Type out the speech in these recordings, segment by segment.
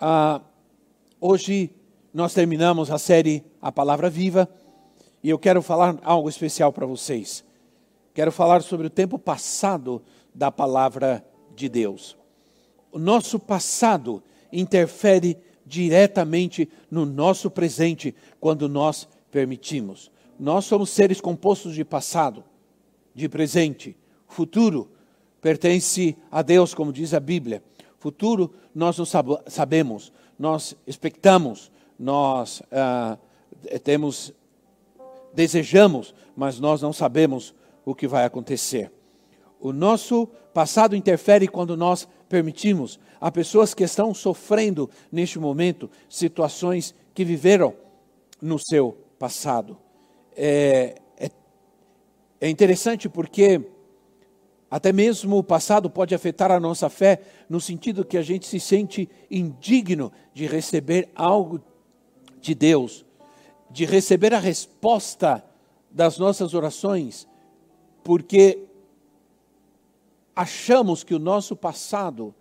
Ah, hoje nós terminamos a série A Palavra Viva e eu quero falar algo especial para vocês. Quero falar sobre o tempo passado da palavra de Deus. O nosso passado interfere diretamente no nosso presente quando nós permitimos. Nós somos seres compostos de passado, de presente, futuro pertence a Deus, como diz a Bíblia. Futuro nós não sabemos, nós expectamos, nós ah, temos, desejamos, mas nós não sabemos o que vai acontecer. O nosso passado interfere quando nós permitimos. Há pessoas que estão sofrendo neste momento situações que viveram no seu passado. É, é, é interessante porque até mesmo o passado pode afetar a nossa fé, no sentido que a gente se sente indigno de receber algo de Deus, de receber a resposta das nossas orações, porque achamos que o nosso passado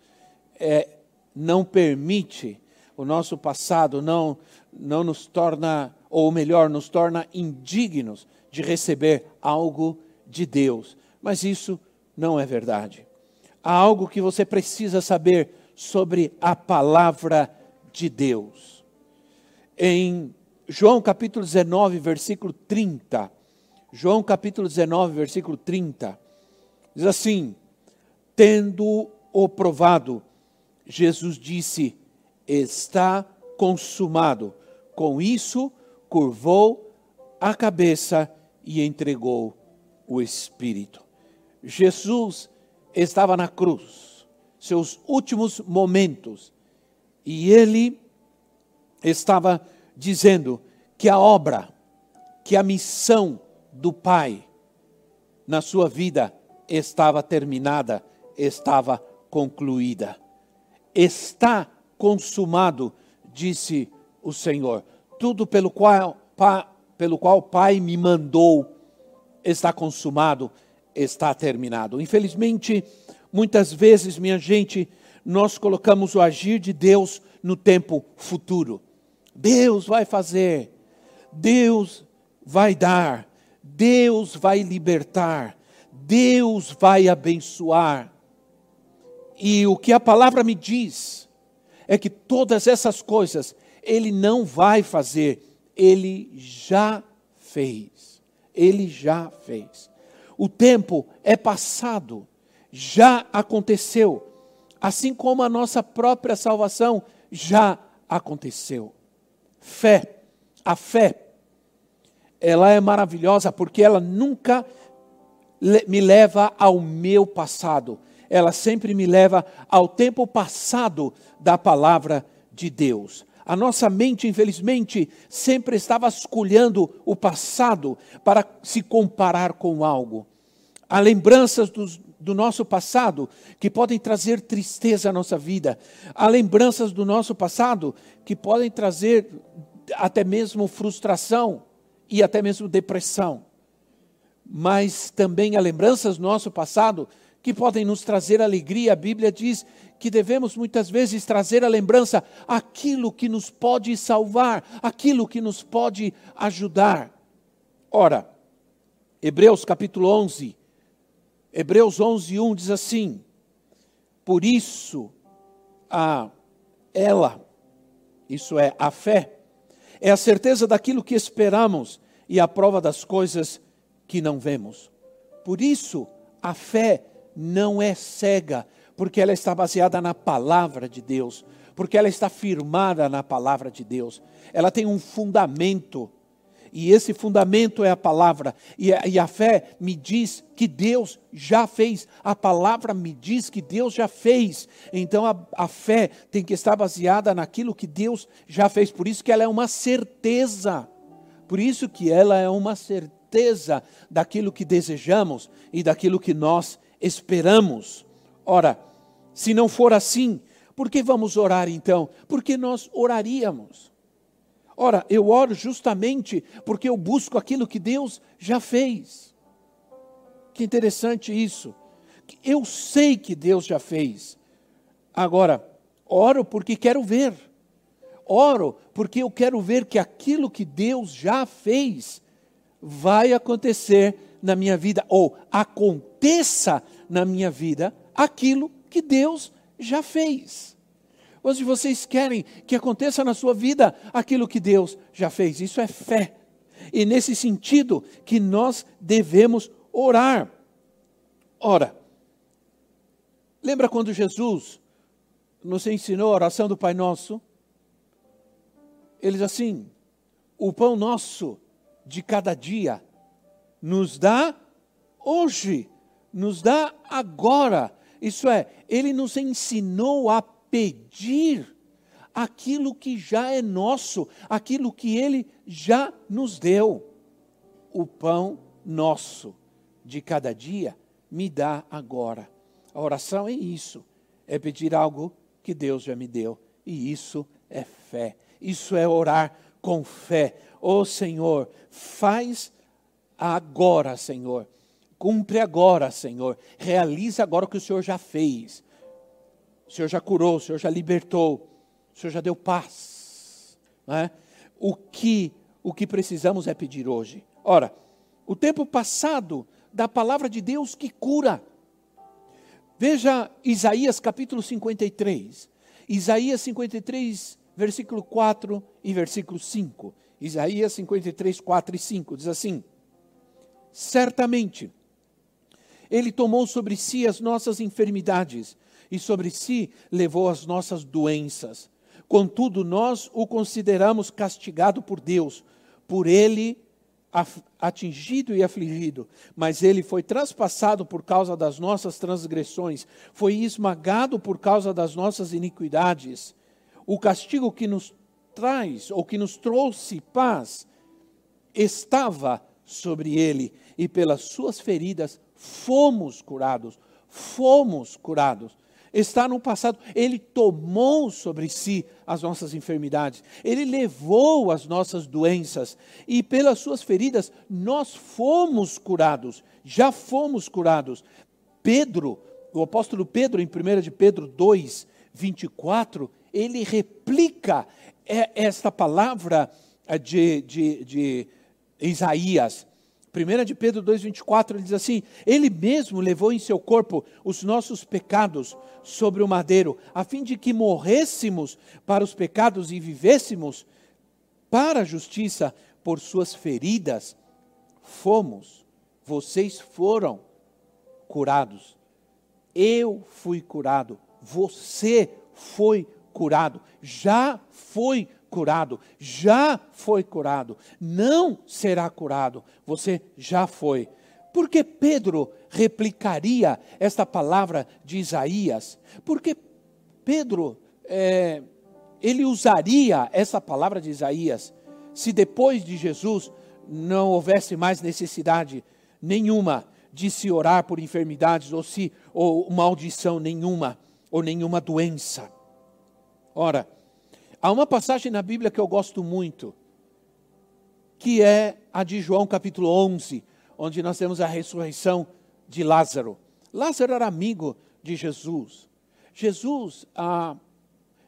é, não permite, o nosso passado não, não nos torna, ou melhor, nos torna indignos de receber algo de Deus. Mas isso não é verdade. Há algo que você precisa saber sobre a palavra de Deus. Em João capítulo 19, versículo 30, João capítulo 19, versículo 30, diz assim: Tendo-o provado, Jesus disse: Está consumado. Com isso, curvou a cabeça e entregou o Espírito. Jesus estava na cruz, seus últimos momentos, e ele estava dizendo que a obra, que a missão do Pai na sua vida estava terminada, estava concluída. Está consumado, disse o Senhor. Tudo pelo qual, pa, pelo qual o Pai me mandou está consumado está terminado. Infelizmente, muitas vezes, minha gente, nós colocamos o agir de Deus no tempo futuro. Deus vai fazer, Deus vai dar, Deus vai libertar, Deus vai abençoar. E o que a palavra me diz é que todas essas coisas Ele não vai fazer, Ele já fez. Ele já fez. O tempo é passado, já aconteceu, assim como a nossa própria salvação já aconteceu. Fé, a fé, ela é maravilhosa porque ela nunca me leva ao meu passado, ela sempre me leva ao tempo passado da palavra de Deus. A nossa mente, infelizmente, sempre está vasculhando o passado para se comparar com algo. Há lembranças do nosso passado que podem trazer tristeza à nossa vida. Há lembranças do nosso passado que podem trazer até mesmo frustração e até mesmo depressão. Mas também há lembranças do nosso passado que podem nos trazer alegria. A Bíblia diz que devemos muitas vezes trazer à lembrança aquilo que nos pode salvar, aquilo que nos pode ajudar. Ora, Hebreus capítulo 11, Hebreus 11, 1 diz assim: Por isso, a ela, isso é a fé, é a certeza daquilo que esperamos e a prova das coisas que não vemos. Por isso, a fé não é cega, porque ela está baseada na palavra de Deus, porque ela está firmada na palavra de Deus. Ela tem um fundamento, e esse fundamento é a palavra. E a, e a, fé me diz que Deus já fez. A palavra me diz que Deus já fez. Então a, a fé tem que estar baseada naquilo que Deus já fez. Por isso que ela é uma certeza. Por isso que ela é uma certeza daquilo que desejamos e daquilo que nós esperamos. Ora, se não for assim, por que vamos orar então? Porque nós oraríamos. Ora, eu oro justamente porque eu busco aquilo que Deus já fez. Que interessante isso. Eu sei que Deus já fez. Agora, oro porque quero ver. oro porque eu quero ver que aquilo que Deus já fez vai acontecer na minha vida, ou aconteça na minha vida aquilo que Deus já fez. Hoje vocês querem que aconteça na sua vida aquilo que Deus já fez. Isso é fé. E nesse sentido que nós devemos orar. Ora, lembra quando Jesus nos ensinou a oração do Pai Nosso? Ele diz assim: o pão nosso de cada dia nos dá hoje, nos dá agora. Isso é, ele nos ensinou a pedir aquilo que já é nosso, aquilo que ele já nos deu. O pão nosso de cada dia me dá agora. A oração é isso, é pedir algo que Deus já me deu, e isso é fé. Isso é orar com fé. Ô oh, Senhor, faz agora, Senhor. Cumpre agora, Senhor. Realiza agora o que o Senhor já fez. O Senhor já curou, o Senhor já libertou, o Senhor já deu paz. É? O, que, o que precisamos é pedir hoje. Ora, o tempo passado da palavra de Deus que cura. Veja Isaías capítulo 53. Isaías 53, versículo 4 e versículo 5. Isaías 53, 4 e 5 diz assim: Certamente, Ele tomou sobre si as nossas enfermidades e sobre si levou as nossas doenças. Contudo, nós o consideramos castigado por Deus, por ele atingido e afligido, mas ele foi traspassado por causa das nossas transgressões, foi esmagado por causa das nossas iniquidades. O castigo que nos traz, ou que nos trouxe paz, estava sobre ele, e pelas suas feridas fomos curados. Fomos curados está no passado. Ele tomou sobre si as nossas enfermidades, ele levou as nossas doenças, e pelas suas feridas nós fomos curados, já fomos curados. Pedro, o apóstolo Pedro, em 1 de Pedro 2, 24, ele replica esta palavra de, de, de Isaías. 1 de Pedro 2,24, ele diz assim: Ele mesmo levou em seu corpo os nossos pecados sobre o madeiro, a fim de que morrêssemos para os pecados e vivêssemos para a justiça, por suas feridas fomos, vocês foram curados. Eu fui curado, você foi curado, já foi curado, já foi curado, não será curado, você já foi. Porque Pedro replicaria esta palavra de Isaías? Porque Pedro, é, ele usaria essa palavra de Isaías se depois de Jesus não houvesse mais necessidade nenhuma de se orar por enfermidades ou se ou maldição nenhuma ou nenhuma doença. Ora, Há uma passagem na Bíblia que eu gosto muito, que é a de João capítulo 11, onde nós temos a ressurreição de Lázaro. Lázaro era amigo de Jesus. Jesus, ah,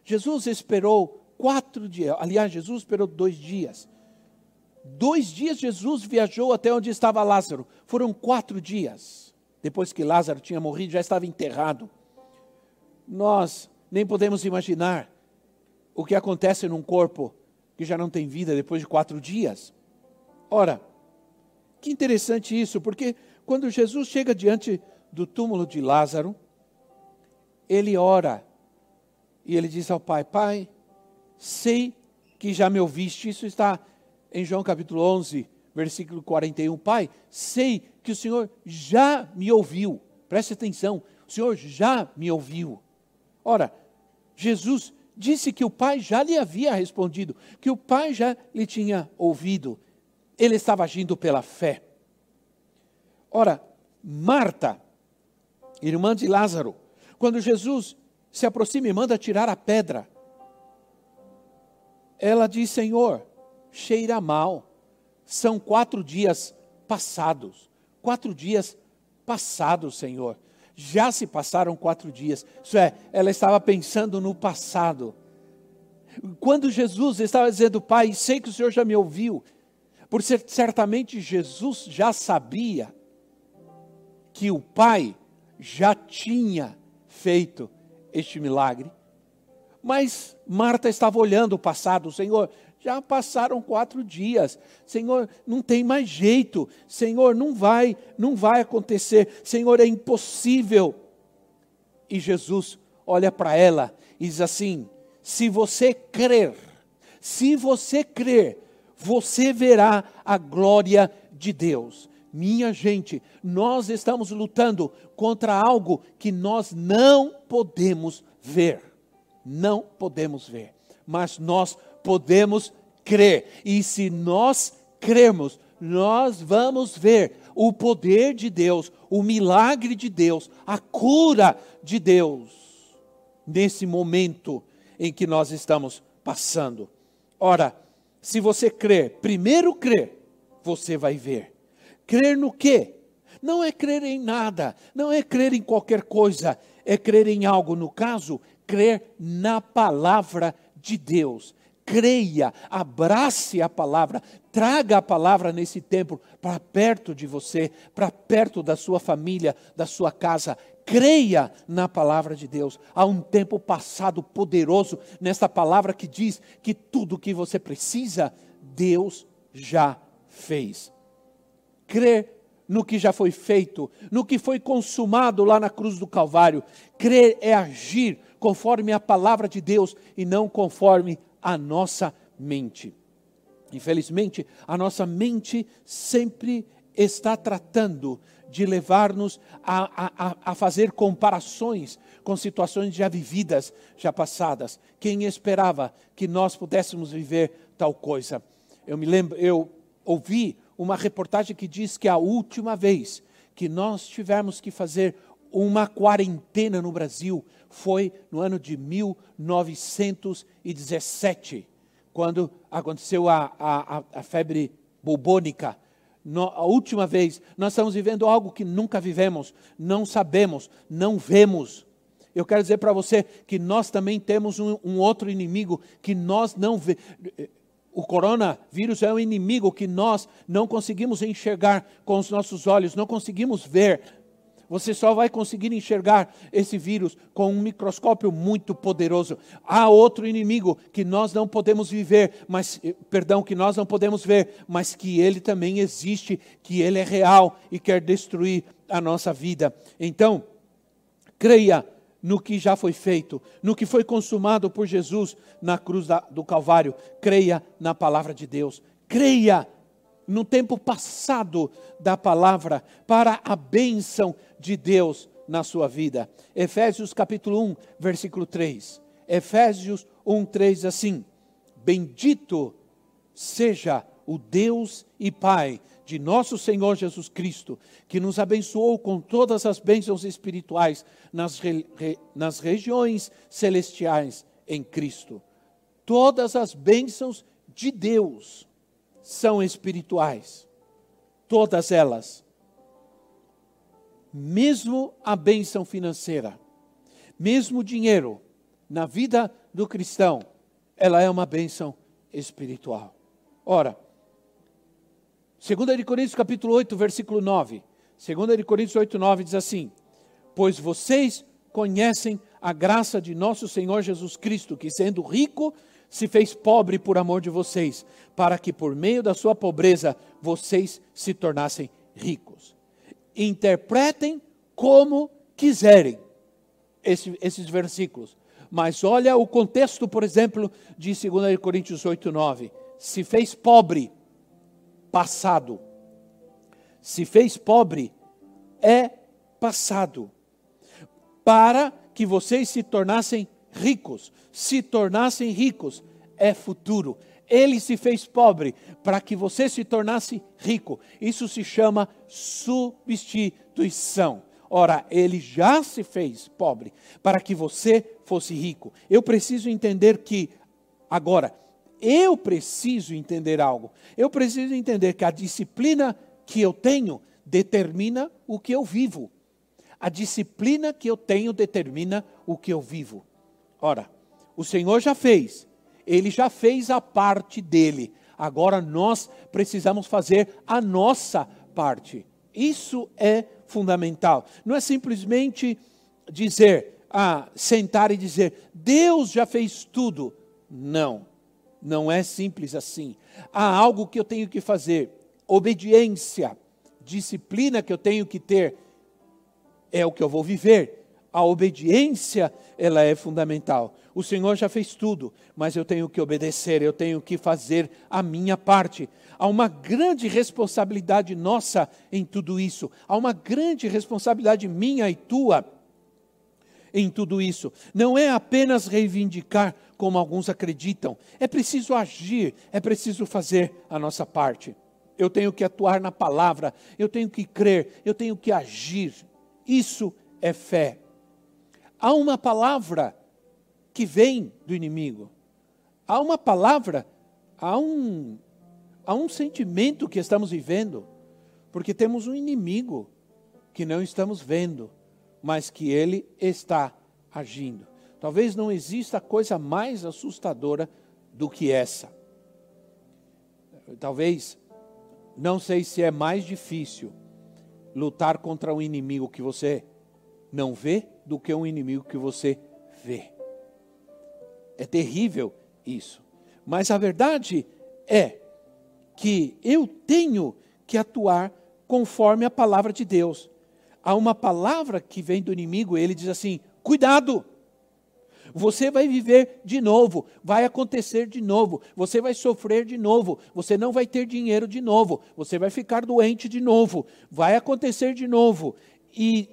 Jesus esperou quatro dias, aliás, Jesus esperou dois dias. Dois dias Jesus viajou até onde estava Lázaro. Foram quatro dias. Depois que Lázaro tinha morrido, já estava enterrado. Nós nem podemos imaginar o que acontece num corpo que já não tem vida depois de quatro dias. Ora, que interessante isso, porque quando Jesus chega diante do túmulo de Lázaro, ele ora e ele diz ao Pai: Pai, sei que já me ouviste. Isso está em João capítulo 11, versículo 41. Pai, sei que o Senhor já me ouviu. Preste atenção, o Senhor já me ouviu. Ora, Jesus disse que o pai já lhe havia respondido, que o pai já lhe tinha ouvido. Ele estava agindo pela fé. Ora, Marta, irmã de Lázaro, quando Jesus se aproxima e manda tirar a pedra, ela diz: Senhor, cheira mal. São quatro dias passados. Quatro dias passados, Senhor. Já se passaram quatro dias. Isso é, ela estava pensando no passado. Quando Jesus estava dizendo, Pai, sei que o Senhor já me ouviu, por ser, certamente Jesus já sabia que o Pai já tinha feito este milagre. Mas Marta estava olhando o passado, Senhor, já passaram quatro dias. Senhor, não tem mais jeito. Senhor, não vai, não vai acontecer. Senhor, é impossível. E Jesus olha para ela e diz assim: se você crer, se você crer, você verá a glória de Deus. Minha gente, nós estamos lutando contra algo que nós não podemos ver. Não podemos ver, mas nós podemos crer. E se nós cremos, nós vamos ver o poder de Deus, o milagre de Deus, a cura de Deus nesse momento em que nós estamos passando. Ora, se você crer, primeiro crer, você vai ver. Crer no quê? Não é crer em nada, não é crer em qualquer coisa, é crer em algo. No caso, crer na palavra de Deus. Creia, abrace a palavra, traga a palavra nesse tempo para perto de você, para perto da sua família, da sua casa. Creia na palavra de Deus. Há um tempo passado poderoso nesta palavra que diz que tudo o que você precisa, Deus já fez. Crer no que já foi feito, no que foi consumado lá na cruz do Calvário. Crer é agir conforme a palavra de Deus e não conforme a nossa mente. Infelizmente, a nossa mente sempre está tratando de levar-nos a, a, a, fazer comparações com situações já vividas, já passadas. Quem esperava que nós pudéssemos viver tal coisa? Eu me lembro, eu ouvi uma reportagem que diz que a última vez que nós tivemos que fazer uma quarentena no Brasil foi no ano de 1917, quando aconteceu a, a, a febre bubônica no, a última vez, nós estamos vivendo algo que nunca vivemos, não sabemos, não vemos. Eu quero dizer para você que nós também temos um, um outro inimigo que nós não vemos. O coronavírus é um inimigo que nós não conseguimos enxergar com os nossos olhos, não conseguimos ver, você só vai conseguir enxergar esse vírus com um microscópio muito poderoso. Há outro inimigo que nós não podemos viver, mas eh, perdão, que nós não podemos ver, mas que ele também existe, que ele é real e quer destruir a nossa vida. Então, creia no que já foi feito, no que foi consumado por Jesus na cruz da, do Calvário. Creia na palavra de Deus. Creia no tempo passado da palavra para a bênção de Deus na sua vida. Efésios capítulo 1, versículo 3. Efésios 1, 3 assim: Bendito seja o Deus e Pai de nosso Senhor Jesus Cristo, que nos abençoou com todas as bênçãos espirituais nas, re, nas regiões celestiais em Cristo. Todas as bênçãos de Deus são espirituais. Todas elas. Mesmo a bênção financeira, mesmo o dinheiro, na vida do cristão, ela é uma bênção espiritual. Ora, 2 de Coríntios capítulo 8, versículo 9. 2 de Coríntios 8, 9 diz assim: Pois vocês conhecem a graça de nosso Senhor Jesus Cristo, que sendo rico, se fez pobre por amor de vocês, para que por meio da sua pobreza vocês se tornassem ricos. Interpretem como quiserem esse, esses versículos. Mas olha o contexto, por exemplo, de 2 Coríntios 8, 9. Se fez pobre, passado. Se fez pobre, é passado. Para que vocês se tornassem ricos, se tornassem ricos, é futuro. Ele se fez pobre para que você se tornasse rico. Isso se chama substituição. Ora, ele já se fez pobre para que você fosse rico. Eu preciso entender que, agora, eu preciso entender algo. Eu preciso entender que a disciplina que eu tenho determina o que eu vivo. A disciplina que eu tenho determina o que eu vivo. Ora, o Senhor já fez, Ele já fez a parte dele. Agora nós precisamos fazer a nossa parte. Isso é fundamental. Não é simplesmente dizer, ah, sentar e dizer, Deus já fez tudo. Não, não é simples assim. Há algo que eu tenho que fazer. Obediência, disciplina que eu tenho que ter, é o que eu vou viver. A obediência, ela é fundamental. O Senhor já fez tudo, mas eu tenho que obedecer, eu tenho que fazer a minha parte. Há uma grande responsabilidade nossa em tudo isso. Há uma grande responsabilidade minha e tua em tudo isso. Não é apenas reivindicar, como alguns acreditam. É preciso agir, é preciso fazer a nossa parte. Eu tenho que atuar na palavra, eu tenho que crer, eu tenho que agir. Isso é fé. Há uma palavra que vem do inimigo. Há uma palavra, há um, há um sentimento que estamos vivendo, porque temos um inimigo que não estamos vendo, mas que ele está agindo. Talvez não exista coisa mais assustadora do que essa. Talvez, não sei se é mais difícil lutar contra um inimigo que você não vê do que um inimigo que você vê. É terrível isso. Mas a verdade é que eu tenho que atuar conforme a palavra de Deus. Há uma palavra que vem do inimigo, ele diz assim: cuidado, você vai viver de novo, vai acontecer de novo, você vai sofrer de novo, você não vai ter dinheiro de novo, você vai ficar doente de novo, vai acontecer de novo. E,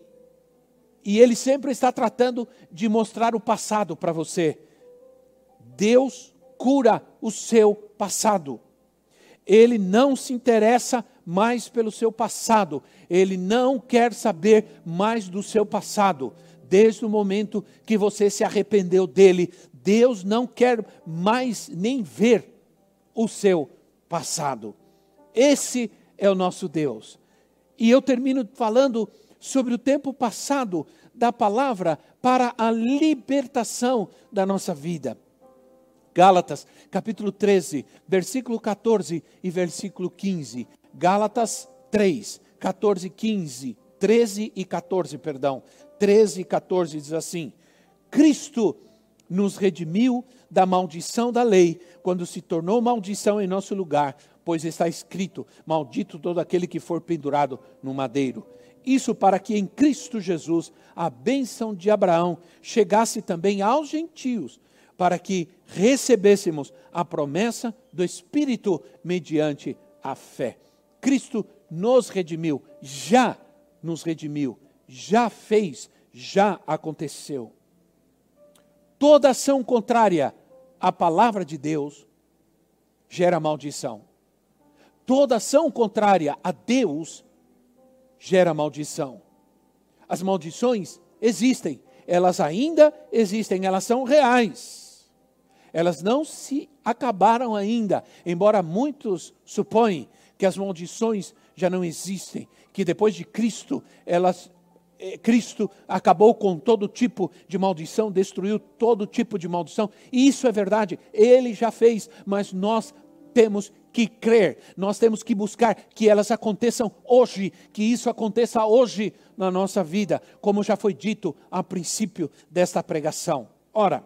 e ele sempre está tratando de mostrar o passado para você. Deus cura o seu passado. Ele não se interessa mais pelo seu passado, ele não quer saber mais do seu passado. Desde o momento que você se arrependeu dele, Deus não quer mais nem ver o seu passado. Esse é o nosso Deus. E eu termino falando sobre o tempo passado da palavra para a libertação da nossa vida. Gálatas, capítulo 13, versículo 14 e versículo 15. Gálatas 3, 14 e 15. 13 e 14, perdão. 13 e 14 diz assim: Cristo nos redimiu da maldição da lei, quando se tornou maldição em nosso lugar, pois está escrito: Maldito todo aquele que for pendurado no madeiro. Isso para que em Cristo Jesus a bênção de Abraão chegasse também aos gentios, para que recebêssemos a promessa do Espírito mediante a fé. Cristo nos redimiu, já nos redimiu, já fez, já aconteceu. Toda ação contrária à palavra de Deus gera maldição. Toda ação contrária a Deus gera maldição. As maldições existem, elas ainda existem, elas são reais elas não se acabaram ainda, embora muitos supõem que as maldições já não existem, que depois de Cristo, elas eh, Cristo acabou com todo tipo de maldição, destruiu todo tipo de maldição, isso é verdade, ele já fez, mas nós temos que crer, nós temos que buscar que elas aconteçam hoje, que isso aconteça hoje na nossa vida, como já foi dito a princípio desta pregação. Ora,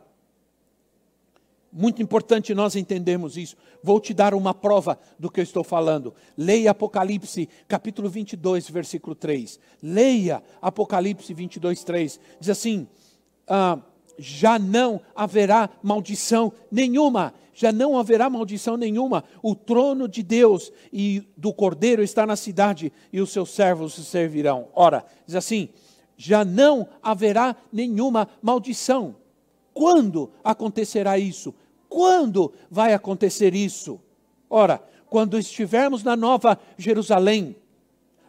muito importante nós entendermos isso. Vou te dar uma prova do que eu estou falando. Leia Apocalipse, capítulo 22, versículo 3. Leia Apocalipse 22, 3. Diz assim: ah, já não haverá maldição nenhuma, já não haverá maldição nenhuma. O trono de Deus e do Cordeiro está na cidade e os seus servos se servirão. Ora, diz assim: já não haverá nenhuma maldição. Quando acontecerá isso? Quando vai acontecer isso? Ora, quando estivermos na nova Jerusalém,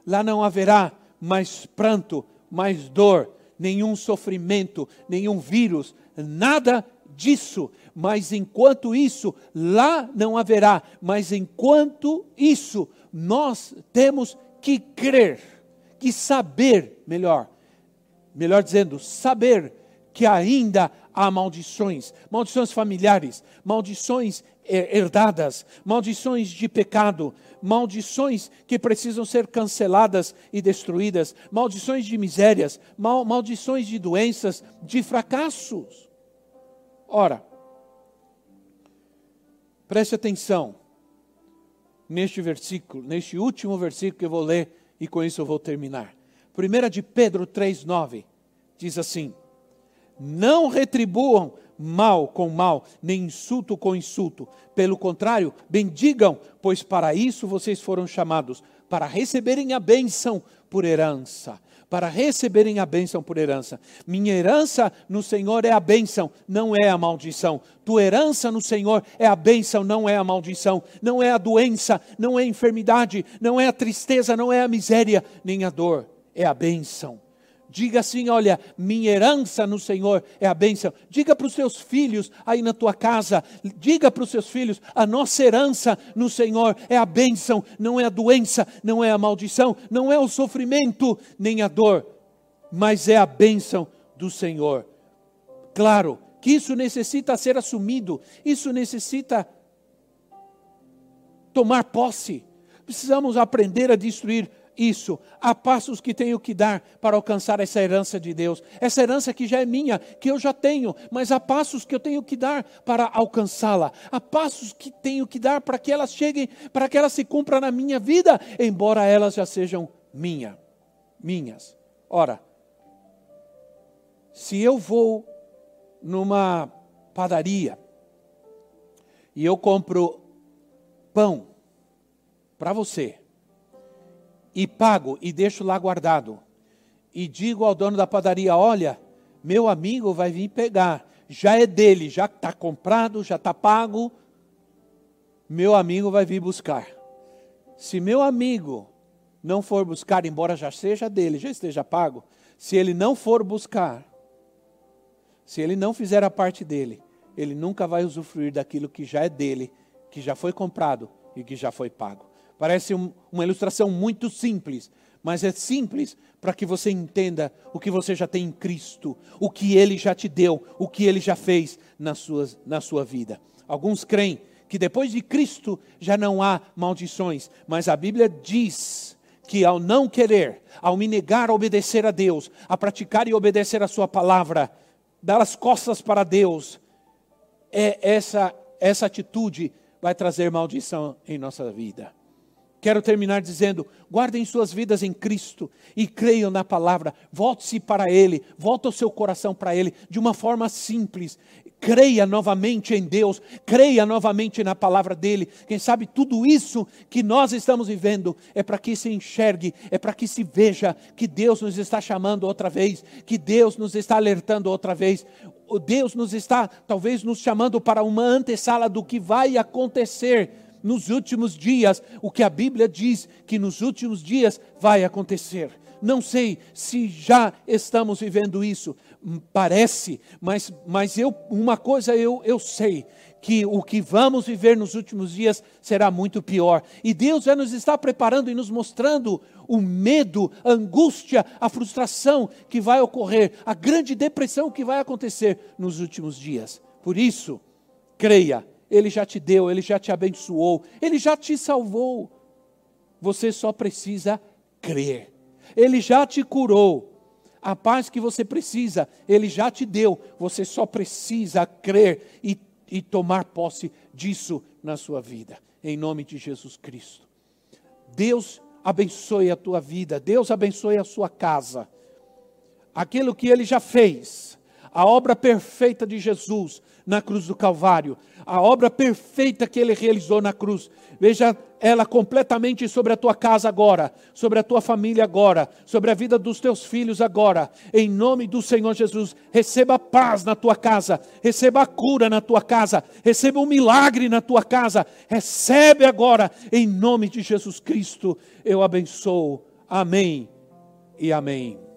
lá não haverá mais pranto, mais dor, nenhum sofrimento, nenhum vírus, nada disso. Mas enquanto isso, lá não haverá. Mas enquanto isso, nós temos que crer, que saber, melhor, melhor dizendo, saber que ainda há maldições, maldições familiares, maldições herdadas, maldições de pecado, maldições que precisam ser canceladas e destruídas, maldições de misérias, mal, maldições de doenças, de fracassos. Ora, preste atenção neste versículo, neste último versículo que eu vou ler e com isso eu vou terminar. 1 de Pedro 3,9 diz assim: Não retribuam mal com mal, nem insulto com insulto. Pelo contrário, bendigam, pois para isso vocês foram chamados, para receberem a bênção por herança. Para receberem a bênção por herança. Minha herança no Senhor é a bênção, não é a maldição. Tua herança no Senhor é a bênção, não é a maldição. Não é a doença, não é a enfermidade, não é a tristeza, não é a miséria, nem a dor. É a bênção. Diga assim: olha, minha herança no Senhor é a bênção. Diga para os seus filhos aí na tua casa, diga para os seus filhos: a nossa herança no Senhor é a bênção, não é a doença, não é a maldição, não é o sofrimento, nem a dor, mas é a bênção do Senhor. Claro que isso necessita ser assumido, isso necessita tomar posse. Precisamos aprender a destruir isso. Há passos que tenho que dar para alcançar essa herança de Deus. Essa herança que já é minha, que eu já tenho, mas há passos que eu tenho que dar para alcançá-la. Há passos que tenho que dar para que elas cheguem, para que elas se cumpram na minha vida, embora elas já sejam minha, minhas. Ora, se eu vou numa padaria e eu compro pão para você, e pago e deixo lá guardado. E digo ao dono da padaria: Olha, meu amigo vai vir pegar, já é dele, já está comprado, já está pago. Meu amigo vai vir buscar. Se meu amigo não for buscar, embora já seja dele, já esteja pago, se ele não for buscar, se ele não fizer a parte dele, ele nunca vai usufruir daquilo que já é dele, que já foi comprado e que já foi pago. Parece um, uma ilustração muito simples, mas é simples para que você entenda o que você já tem em Cristo, o que Ele já te deu, o que Ele já fez na sua, na sua vida. Alguns creem que depois de Cristo já não há maldições, mas a Bíblia diz que ao não querer, ao me negar a obedecer a Deus, a praticar e obedecer a Sua palavra, dar as costas para Deus, é essa, essa atitude vai trazer maldição em nossa vida. Quero terminar dizendo: guardem suas vidas em Cristo e creiam na palavra. Volte-se para Ele, volte o seu coração para Ele de uma forma simples. Creia novamente em Deus, creia novamente na palavra dEle. Quem sabe tudo isso que nós estamos vivendo é para que se enxergue, é para que se veja que Deus nos está chamando outra vez, que Deus nos está alertando outra vez. Deus nos está, talvez, nos chamando para uma antessala do que vai acontecer nos últimos dias, o que a Bíblia diz que nos últimos dias vai acontecer. Não sei se já estamos vivendo isso, hum, parece, mas, mas eu, uma coisa eu, eu sei, que o que vamos viver nos últimos dias será muito pior. E Deus já nos está preparando e nos mostrando o medo, a angústia, a frustração que vai ocorrer, a grande depressão que vai acontecer nos últimos dias. Por isso, creia ele já te deu, Ele já te abençoou, Ele já te salvou. Você só precisa crer. Ele já te curou. A paz que você precisa, Ele já te deu. Você só precisa crer e, e tomar posse disso na sua vida. Em nome de Jesus Cristo. Deus abençoe a tua vida. Deus abençoe a sua casa. Aquilo que Ele já fez. A obra perfeita de Jesus na cruz do Calvário, a obra perfeita que ele realizou na cruz. Veja ela completamente sobre a tua casa agora, sobre a tua família agora, sobre a vida dos teus filhos agora. Em nome do Senhor Jesus, receba paz na tua casa, receba a cura na tua casa, receba um milagre na tua casa. Recebe agora, em nome de Jesus Cristo, eu abençoo. Amém e amém.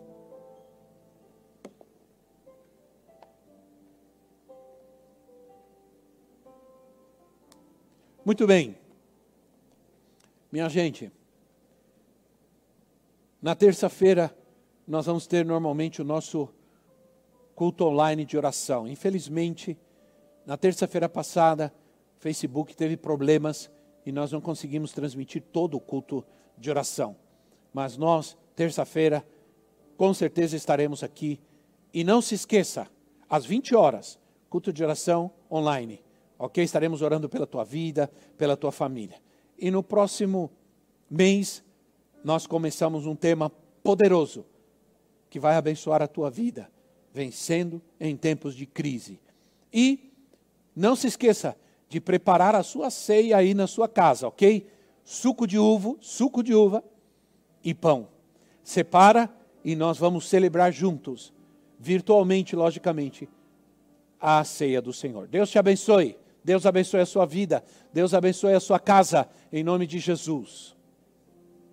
Muito bem. Minha gente, na terça-feira nós vamos ter normalmente o nosso culto online de oração. Infelizmente, na terça-feira passada, o Facebook teve problemas e nós não conseguimos transmitir todo o culto de oração. Mas nós, terça-feira, com certeza estaremos aqui. E não se esqueça, às 20 horas, culto de oração online. Ok? Estaremos orando pela tua vida, pela tua família. E no próximo mês, nós começamos um tema poderoso que vai abençoar a tua vida, vencendo em tempos de crise. E não se esqueça de preparar a sua ceia aí na sua casa, ok? Suco de uva, suco de uva e pão. Separa e nós vamos celebrar juntos, virtualmente, logicamente, a ceia do Senhor. Deus te abençoe. Deus abençoe a sua vida. Deus abençoe a sua casa. Em nome de Jesus.